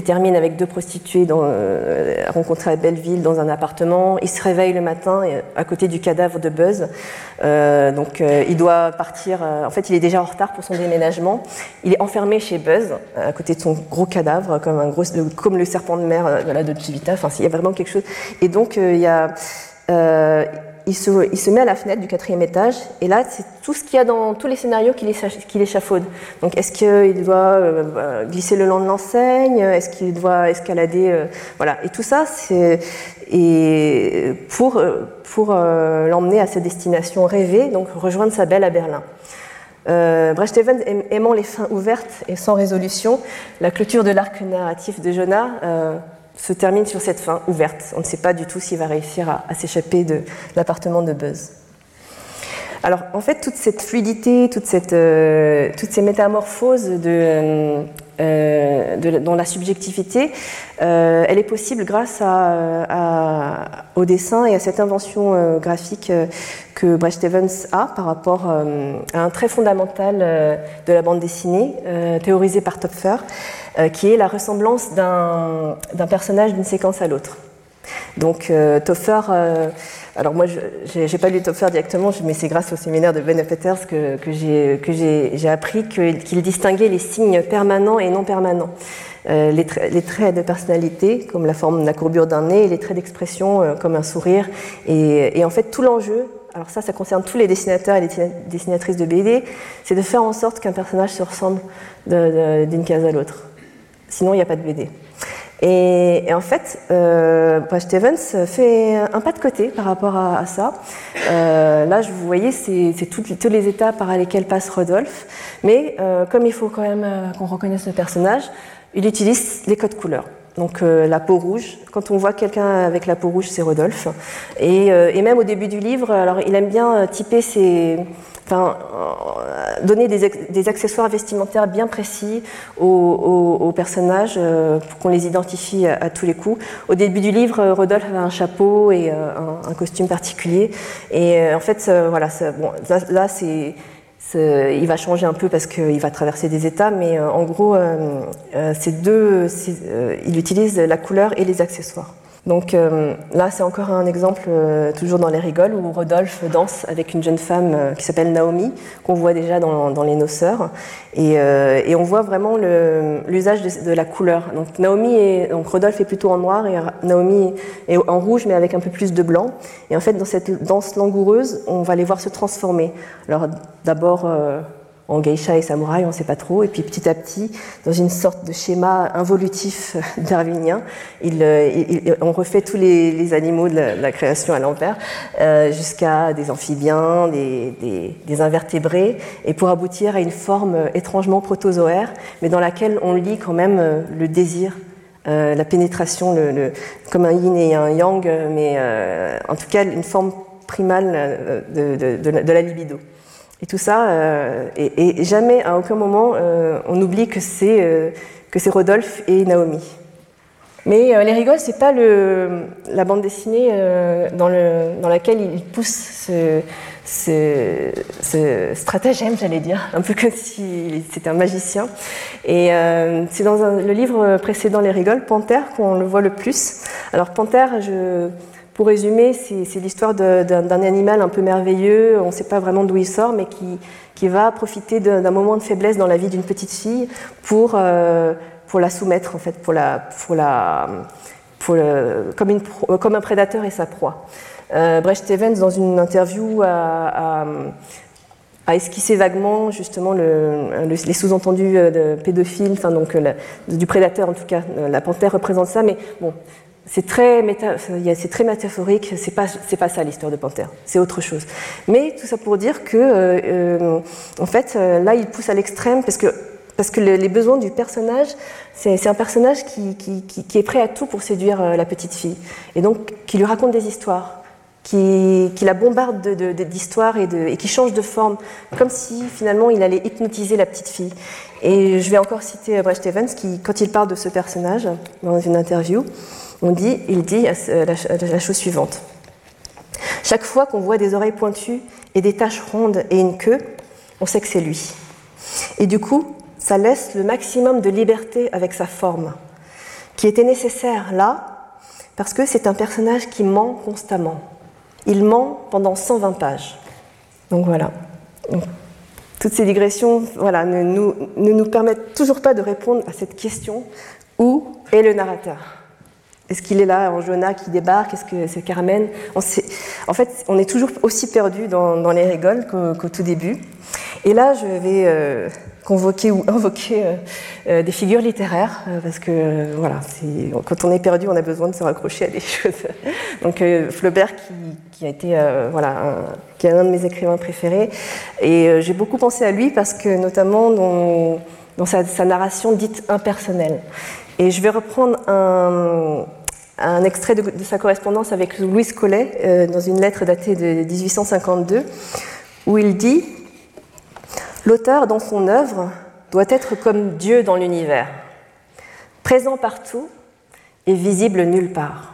S3: termine avec deux prostituées dans, euh, rencontrées à Belleville dans un appartement. Il se réveille le matin à côté du cadavre de Buzz. Euh, donc euh, il doit partir. Euh, en fait, il est déjà en retard pour son déménagement. Il est enfermé chez Buzz à côté de son gros cadavre, comme un gros, comme le serpent de mer de la Dolce Vita. Enfin, il y a vraiment quelque chose. Et donc il y a il se, met à la fenêtre du quatrième étage, et là, c'est tout ce qu'il y a dans tous les scénarios qu'il échafaude. Donc, est-ce qu'il doit euh, glisser le long de l'enseigne Est-ce qu'il doit escalader euh, Voilà. Et tout ça, c'est pour, euh, l'emmener à sa destination rêvée, donc rejoindre sa belle à Berlin. Euh, Brecht Evans aimant les fins ouvertes et sans résolution, la clôture de l'arc narratif de Jonah euh, se termine sur cette fin ouverte. On ne sait pas du tout s'il va réussir à, s'échapper de l'appartement de Buzz. Alors, en fait, toute cette fluidité, euh, toutes ces métamorphoses euh, de, dans la subjectivité, euh, elle est possible grâce au dessin et à cette invention euh, graphique euh, que Brecht Evans a par rapport euh, à un trait fondamental de la bande dessinée, théorisé par Topfer, qui est la ressemblance d'un personnage d'une séquence à l'autre. Donc, Topfer alors moi, je n'ai pas lu Topfer directement, mais c'est grâce au séminaire de Ben Peters que, j'ai appris qu'il qu distinguait les signes permanents et non permanents. Euh, les, tra les, traits de personnalité, comme la forme de la courbure d'un nez, et les traits d'expression, euh, comme un sourire. Et, et en fait, tout l'enjeu, alors ça, ça concerne tous les dessinateurs et les dessinatrices de BD, c'est de faire en sorte qu'un personnage se ressemble d'une case à l'autre. Sinon, il n'y a pas de BD. Et, en fait, euh, Brecht Evans fait un pas de côté par rapport à, ça. Euh, là, vous voyez, c'est toutes, tous les étapes par lesquels passe Rodolphe. Mais euh, comme il faut quand même euh, qu'on reconnaisse le personnage, il utilise les codes couleurs. Donc la peau rouge. Quand on voit quelqu'un avec la peau rouge, c'est Rodolphe. Et, et, même au début du livre, alors il aime bien typer ses, euh, donner des, accessoires vestimentaires bien précis aux, personnages euh, pour qu'on les identifie à, tous les coups. Au début du livre, Rodolphe a un chapeau et euh, un, costume particulier. Et en fait, voilà, là, c'est il va changer un peu parce qu'il va traverser des états, mais en gros, ces deux, il utilise la couleur et les accessoires. Donc euh, là, c'est encore un exemple, euh, toujours dans les rigoles, où Rodolphe danse avec une jeune femme euh, qui s'appelle Naomi, qu'on voit déjà dans, Les Noceurs. Et, on voit vraiment l'usage de, la couleur. Donc, Naomi donc Rodolphe est plutôt en noir et Naomi est en rouge, mais avec un peu plus de blanc. Et en fait, dans cette danse langoureuse, on va les voir se transformer. Alors d'abord en geisha et samouraï, on ne sait pas trop. Et puis petit à petit, dans une sorte de schéma involutif darwinien, euh, on refait tous les, animaux de la, création à l'envers, euh, jusqu'à des amphibiens, des, invertébrés, et pour aboutir à une forme étrangement protozoaire, mais dans laquelle on lit quand même euh, le désir la pénétration, le, comme un yin et un yang, mais en tout cas une forme primale de la libido. Et tout ça, euh, et, jamais, à aucun moment, euh, on oublie que c'est euh, que c'est Rodolphe et Naomi. Mais Les Rigoles, c'est pas le, la bande dessinée dans, laquelle il pousse ce, ce, stratagème, j'allais dire, un peu comme si c'était un magicien. Et c'est dans le livre précédent Les Rigoles, Panthère, qu'on le voit le plus. Alors Panthère, je pour résumer, c'est l'histoire d'un animal un peu merveilleux, on ne sait pas vraiment d'où il sort, mais qui, va profiter d'un moment de faiblesse dans la vie d'une petite fille pour, euh, la soumettre, en fait, comme, un prédateur et sa proie. Euh, Brecht Evans, dans une interview, a, esquissé vaguement justement le, les sous-entendus de pédophile, enfin donc du prédateur en tout cas. La panthère représente ça, mais bon, c'est très, très métaphorique, c'est pas, pas ça l'histoire de Panthère, c'est autre chose. Mais tout ça pour dire que, euh, euh, en fait, euh, là, il pousse à l'extrême parce que, parce que les besoins du personnage, c'est, un personnage qui, qui, qui, est prêt à tout pour séduire la petite fille, et donc qui lui raconte des histoires, qui, la bombarde de, d'histoires et, qui change de forme, comme si finalement il allait hypnotiser la petite fille. Et je vais encore citer Brecht Evans, qui, quand il parle de ce personnage dans une interview, on dit, il dit la, chose suivante. Chaque fois qu'on voit des oreilles pointues et des taches rondes et une queue, on sait que c'est lui. Et du coup, ça laisse le maximum de liberté avec sa forme, qui était nécessaire là, parce que c'est un personnage qui ment constamment. Il ment pendant 120 pages. Donc voilà. toutes ces digressions voilà, ne, nous, permettent toujours pas de répondre à cette question où est le narrateur? Est-ce qu'il est là en Jonah qui débarque? Est-ce que c'est Carmen? En fait, on est toujours aussi perdu dans, les rigoles qu'au tout début. Et là, je vais euh, convoquer ou invoquer euh, euh, des figures littéraires, parce que voilà, quand on est perdu, on a besoin de se raccrocher à des choses. Donc Flaubert, qui, a été voilà, qui est un de mes écrivains préférés, et j'ai beaucoup pensé à lui parce que notamment dans, sa, sa narration dite impersonnelle. Et je vais reprendre un, un extrait de, sa correspondance avec Louis Collet euh, dans une lettre datée de 1852, où il dit L'auteur, dans son œuvre, doit être comme Dieu dans l'univers, présent partout et visible nulle part.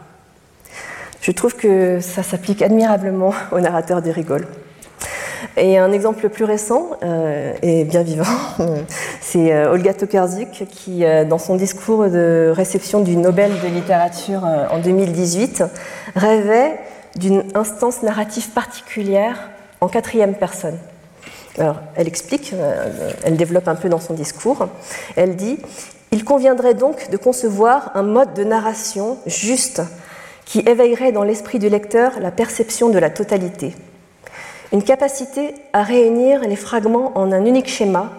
S3: Je trouve que ça s'applique admirablement au narrateur des rigoles. Et un exemple plus récent euh, et bien vivant, c'est euh, Olga Tokarczuk qui, euh, dans son discours de réception du Nobel de littérature en 2018, rêvait d'une instance narrative particulière en quatrième personne. Alors, elle explique, elle développe un peu dans son discours. Elle dit Il conviendrait donc de concevoir un mode de narration juste qui éveillerait dans l'esprit du lecteur la perception de la totalité une capacité à réunir les fragments en un unique schéma,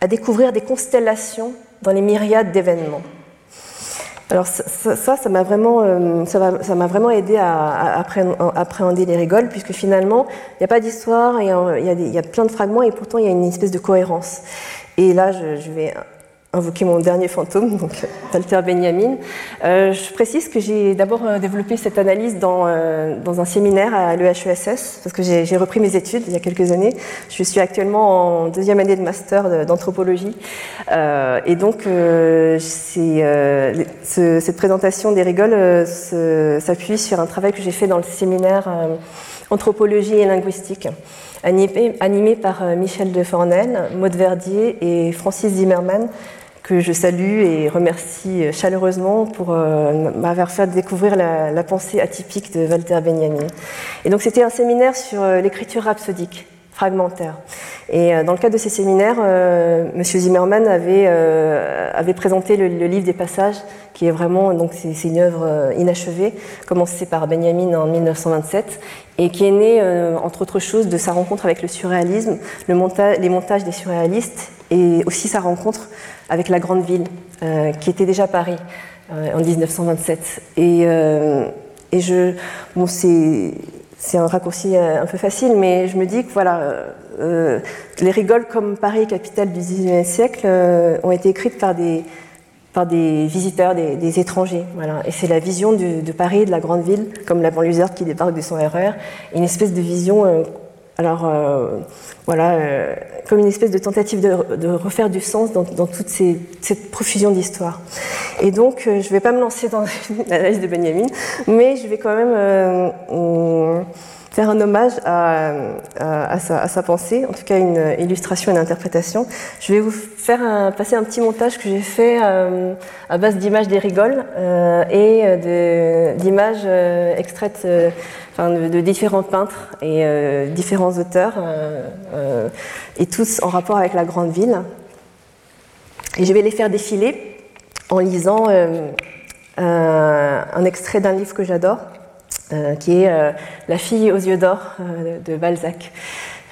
S3: à découvrir des constellations dans les myriades d'événements. Alors ça, ça m'a vraiment, euh, ça m'a vraiment aidé à, appréhender les rigoles, puisque finalement, il n'y a pas d'histoire, il y, a plein de fragments, et pourtant il y a une espèce de cohérence. Et là, je vais invoquer mon dernier fantôme, donc Walter Benjamin. Euh, je précise que j'ai d'abord euh, développé cette analyse dans, euh, dans un séminaire à l'EHESS, parce que j'ai repris mes études il y a quelques années. Je suis actuellement en deuxième année de master d'anthropologie. Euh, et donc, euh, ce, cette présentation des rigoles s'appuie sur un travail que j'ai fait dans le séminaire anthropologie et linguistique animé par Michel de Fornel, Maud Verdier et Francis Zimmermann, que je salue et remercie chaleureusement pour euh, m'avoir fait découvrir la, pensée atypique de Walter Benjamin. Et donc c'était un séminaire sur euh, l'écriture rhapsodique, fragmentaire. Et euh, dans le cadre de ces séminaires, M. Zimmermann avait, présenté le, livre des passages, qui est vraiment donc une œuvre inachevée, commencée par Benjamin en 1927, et qui est née, entre autres choses, de sa rencontre avec le surréalisme, le les montages des surréalistes, et aussi sa rencontre avec la grande ville, euh, qui était déjà Paris euh, en 1927. Et, euh, et je, bon, c'est, un raccourci un peu facile, mais je me dis que voilà, les rigoles comme Paris, capitale du XIXe siècle, ont été écrites par des, par des visiteurs, des, étrangers. Voilà. Et c'est la vision de Paris, de la grande ville, comme la banlieusarde qui débarque de son erreur, une espèce de vision alors euh, voilà, euh, comme une espèce de tentative de, refaire du sens dans, toute cette profusion d'histoires. Et donc, euh, je ne vais pas me lancer dans l'analyse de Benjamin, mais je vais quand même faire un hommage à, sa, pensée, en tout cas une illustration, une interprétation. Je vais vous faire passer un petit montage que j'ai fait à base d'images des rigoles et d'images extraites de, différents peintres et euh, différents auteurs, euh, euh, et tous en rapport avec la grande ville. Et je vais les faire défiler en lisant un extrait d'un livre que j'adore, qui est La fille aux yeux d'or de Balzac.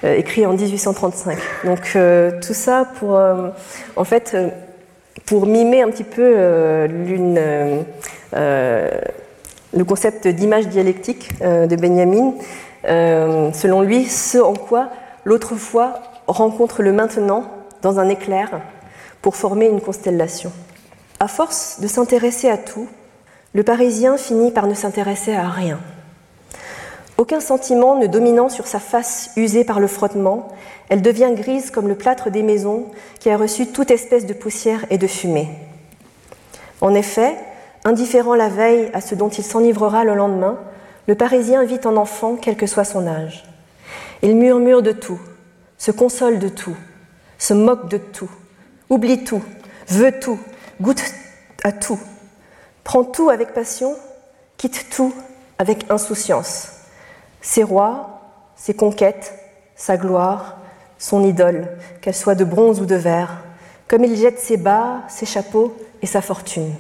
S3: écrit en 1835. Donc tout ça pour, en fait, pour mimer un petit peu le concept d'image dialectique euh, de Benjamin, euh, selon lui, ce en quoi l'autrefois rencontre le maintenant dans un éclair pour former une constellation. À force de s'intéresser à tout, le Parisien finit par ne s'intéresser à rien. Aucun sentiment ne dominant sur sa face usée par le frottement, elle devient grise comme le plâtre des maisons qui a reçu toute espèce de poussière et de fumée. En effet, Indifférent la veille à ce dont il s'enivrera le lendemain, le Parisien vit en enfant quel que soit son âge. Il murmure de tout, se console de tout, se moque de tout, oublie tout, veut tout, goûte à tout, prend tout avec passion, quitte tout avec insouciance. Ses rois, ses conquêtes, sa gloire, son idole, qu'elle soit de bronze ou de verre, comme il jette ses bas, ses chapeaux et sa fortune.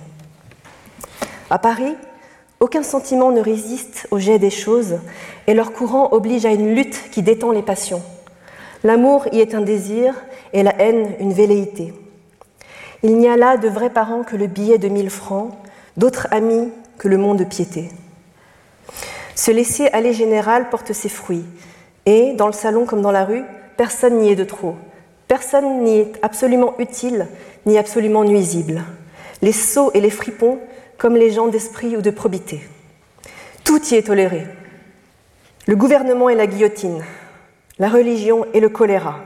S3: À Paris, aucun sentiment ne résiste au jet des choses et leur courant oblige à une lutte qui détend les passions. L'amour y est un désir et la haine une velléité. Il n'y a là de vrais parents que le billet de mille francs, d'autres amis que le monde de piété. Ce laisser aller général porte ses fruits et, dans le salon comme dans la rue, personne n'y est de trop. Personne n'y est absolument utile ni absolument nuisible. Les sots et les fripons comme les gens d'esprit ou de probité. Tout y est toléré. Le gouvernement et la guillotine, la religion et le choléra.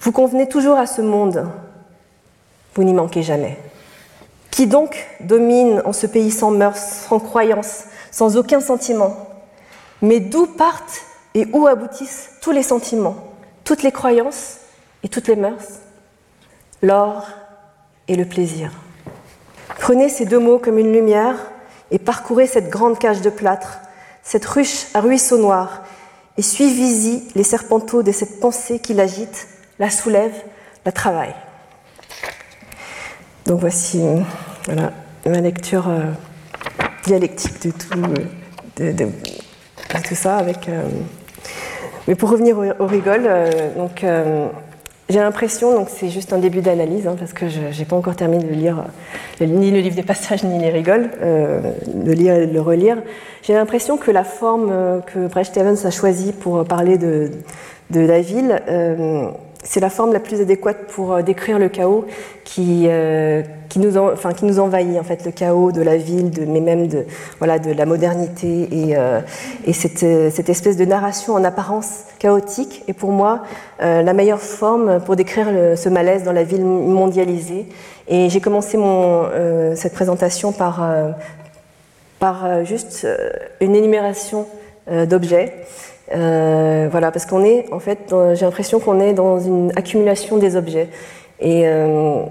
S3: Vous convenez toujours à ce monde, vous n'y manquez jamais. Qui donc domine en ce pays sans mœurs, sans croyance, sans aucun sentiment Mais d'où partent et où aboutissent tous les sentiments, toutes les croyances et toutes les mœurs? L'or et le plaisir. Prenez ces deux mots comme une lumière et parcourez cette grande cage de plâtre, cette ruche à ruisseau noir, et suivez-y les serpenteaux de cette pensée qui l'agite, la soulève, la travaille. Donc voici voilà, ma lecture euh, dialectique de tout, de, tout ça. Avec, euh, mais pour revenir au, rigole, euh, donc, j'ai l'impression, donc c'est juste un début d'analyse, hein, parce que je n'ai pas encore terminé de lire ni le livre des passages ni les rigoles, de lire et de le relire. J'ai l'impression que la forme que Brecht Evans a choisie pour parler de la ville, c'est la forme la plus adéquate pour euh, décrire le chaos qui, euh, qui, nous, envahit, en fait, le chaos de la ville, mais même de, la modernité et, euh, et cette, espèce de narration en apparence chaotique est pour moi la meilleure forme pour décrire ce malaise dans la ville mondialisée. Et j'ai commencé cette présentation par, par juste une énumération d'objets. Euh, voilà, parce qu'on est, en fait, j'ai l'impression qu'on est dans une accumulation des objets. Et euh,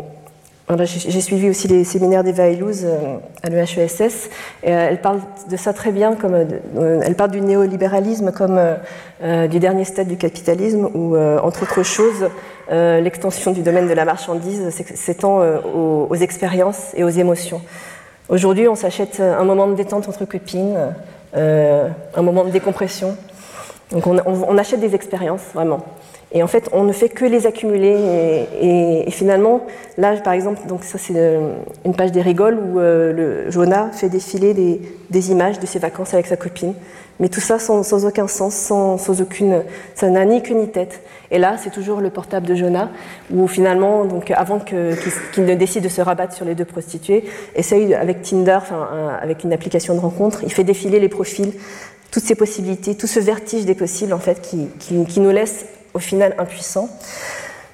S3: j'ai suivi aussi les séminaires d'Eva Illouz euh, à l'EHESS, et elle parle de ça très bien, comme, elle parle du néolibéralisme comme du dernier stade du capitalisme, où, entre autres choses, l'extension du domaine de la marchandise s'étend aux, aux expériences et aux émotions. Aujourd'hui, on s'achète un moment de détente entre copines, un moment de décompression, donc on, achète des expériences, vraiment. Et en fait, on ne fait que les accumuler. Et, finalement, là, par exemple, donc ça c'est euh, une page des rigoles où euh, le Jonah fait défiler des, images de ses vacances avec sa copine. Mais tout ça sans, aucun sens, sans, aucune, ça n'a ni queue ni tête. Et là, c'est toujours le portable de Jonah, où finalement, donc avant qu'il ne décide de se rabattre sur les deux prostituées, essaye avec Tinder, enfin, avec une application de rencontre, il fait défiler les profils toutes ces possibilités, tout ce vertige des possibles en fait qui, qui, nous laisse au final impuissants.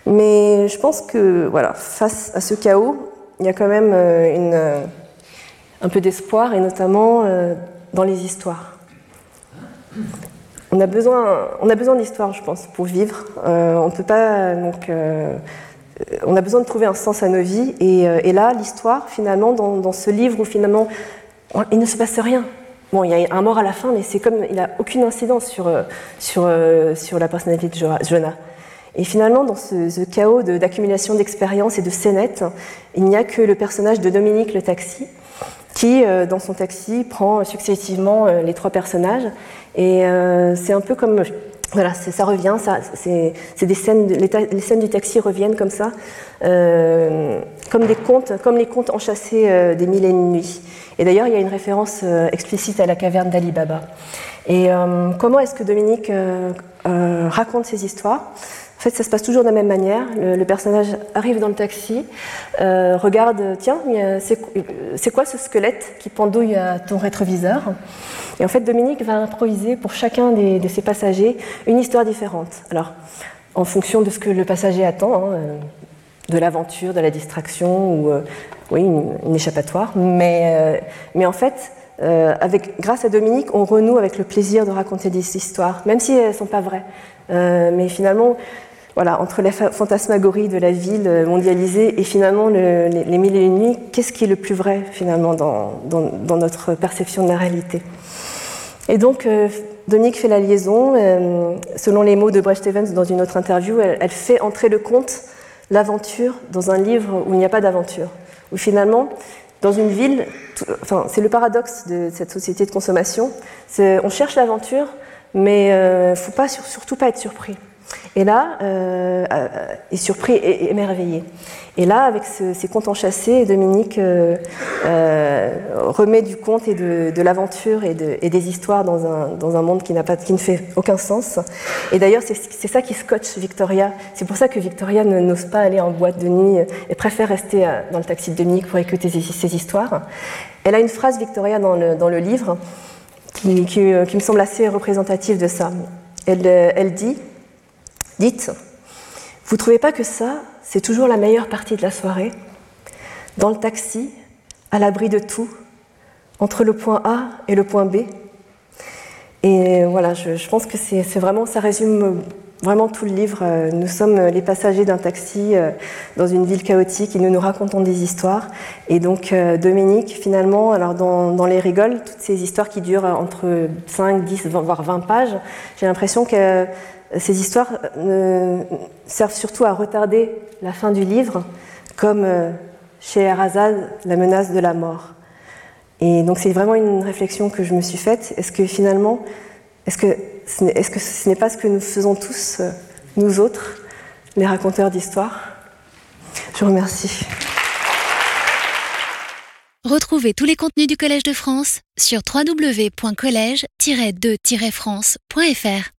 S3: Mais je pense que voilà, face à ce chaos, il y a quand même euh, une, euh, un peu d'espoir et notamment euh, dans les histoires. On a besoin, on a besoin d'histoires, je pense, pour vivre. on peut pas donc on a besoin de trouver un sens à nos vies. Et, là, l'histoire, finalement, dans, ce livre où finalement il ne se passe rien. Bon, il y a un mort à la fin, mais c'est comme il n'a aucune incidence sur, euh, sur, euh, sur la personnalité de Jonah. Et finalement, dans ce, chaos d'accumulation d'expériences et de scénettes, il n'y a que le personnage de Dominique le taxi, qui, euh, dans son taxi, prend successivement les trois personnages. Et c'est un peu comme voilà, ça revient, c'est des scènes, les, scènes du taxi reviennent comme ça, comme des contes, comme les contes enchâssés des mille et une nuits. Et d'ailleurs, il y a une référence euh, explicite à la caverne d'Ali Baba. Et euh, comment est-ce que Dominique euh, raconte ces histoires? Fait, ça se passe toujours de la même manière. Le, personnage arrive dans le taxi, regarde, tiens, c'est quoi ce squelette qui pendouille à ton rétroviseur? Et en fait, Dominique va improviser pour chacun de ses passagers une histoire différente. Alors, en fonction de ce que le passager attend, hein, de l'aventure, de la distraction ou oui, une, échappatoire. Mais, euh, mais en fait, euh, avec, grâce à Dominique, on renoue avec le plaisir de raconter des histoires, même si elles ne sont pas vraies. Euh, mais finalement, voilà, entre la fantasmagorie de la ville mondialisée et finalement les, mille et une nuits, qu'est-ce qui est le plus vrai finalement dans, notre perception de la réalité? Et donc, Dominique fait la liaison. selon les mots de Brecht Evans dans une autre interview, elle, fait entrer le conte, l'aventure, dans un livre où il n'y a pas d'aventure où finalement, dans une ville, enfin, c'est le paradoxe de cette société de consommation, on cherche l'aventure, mais il euh, ne faut pas, surtout pas être surpris. Et là, euh, euh, est surpris et émerveillé. Et là, avec ces contes enchâssés, Dominique euh, remet du conte et de, l'aventure et, des histoires dans un, dans un monde qui, pas, qui, ne fait aucun sens. Et d'ailleurs, c'est ça qui scotche Victoria. C'est pour ça que Victoria n'ose pas aller en boîte de nuit et préfère rester dans le taxi de Dominique pour écouter ces, histoires. Elle a une phrase, Victoria, dans le, dans le livre, qui, qui, me semble assez représentative de ça. Elle, elle dit Dites, vous trouvez pas que ça, c'est toujours la meilleure partie de la soirée? Dans le taxi, à l'abri de tout, entre le point A et le point B Et voilà, je, pense que c'est vraiment, ça résume vraiment tout le livre. Nous sommes les passagers d'un taxi euh, dans une ville chaotique et nous nous racontons des histoires. Et donc euh, Dominique, finalement, alors dans Les Rigoles, toutes ces histoires qui durent entre 5, 10, voire 20 pages, j'ai l'impression que ces histoires euh, servent surtout à retarder la fin du livre, comme euh, chez Erazad, la menace de la mort. Et donc c'est vraiment une réflexion que je me suis faite. Est-ce que finalement, est-ce que ce n'est pas ce que nous faisons tous, euh, nous autres, les raconteurs d'histoires? Je vous remercie.
S1: Retrouvez tous les contenus du Collège de France sur www.colège-2-france.fr.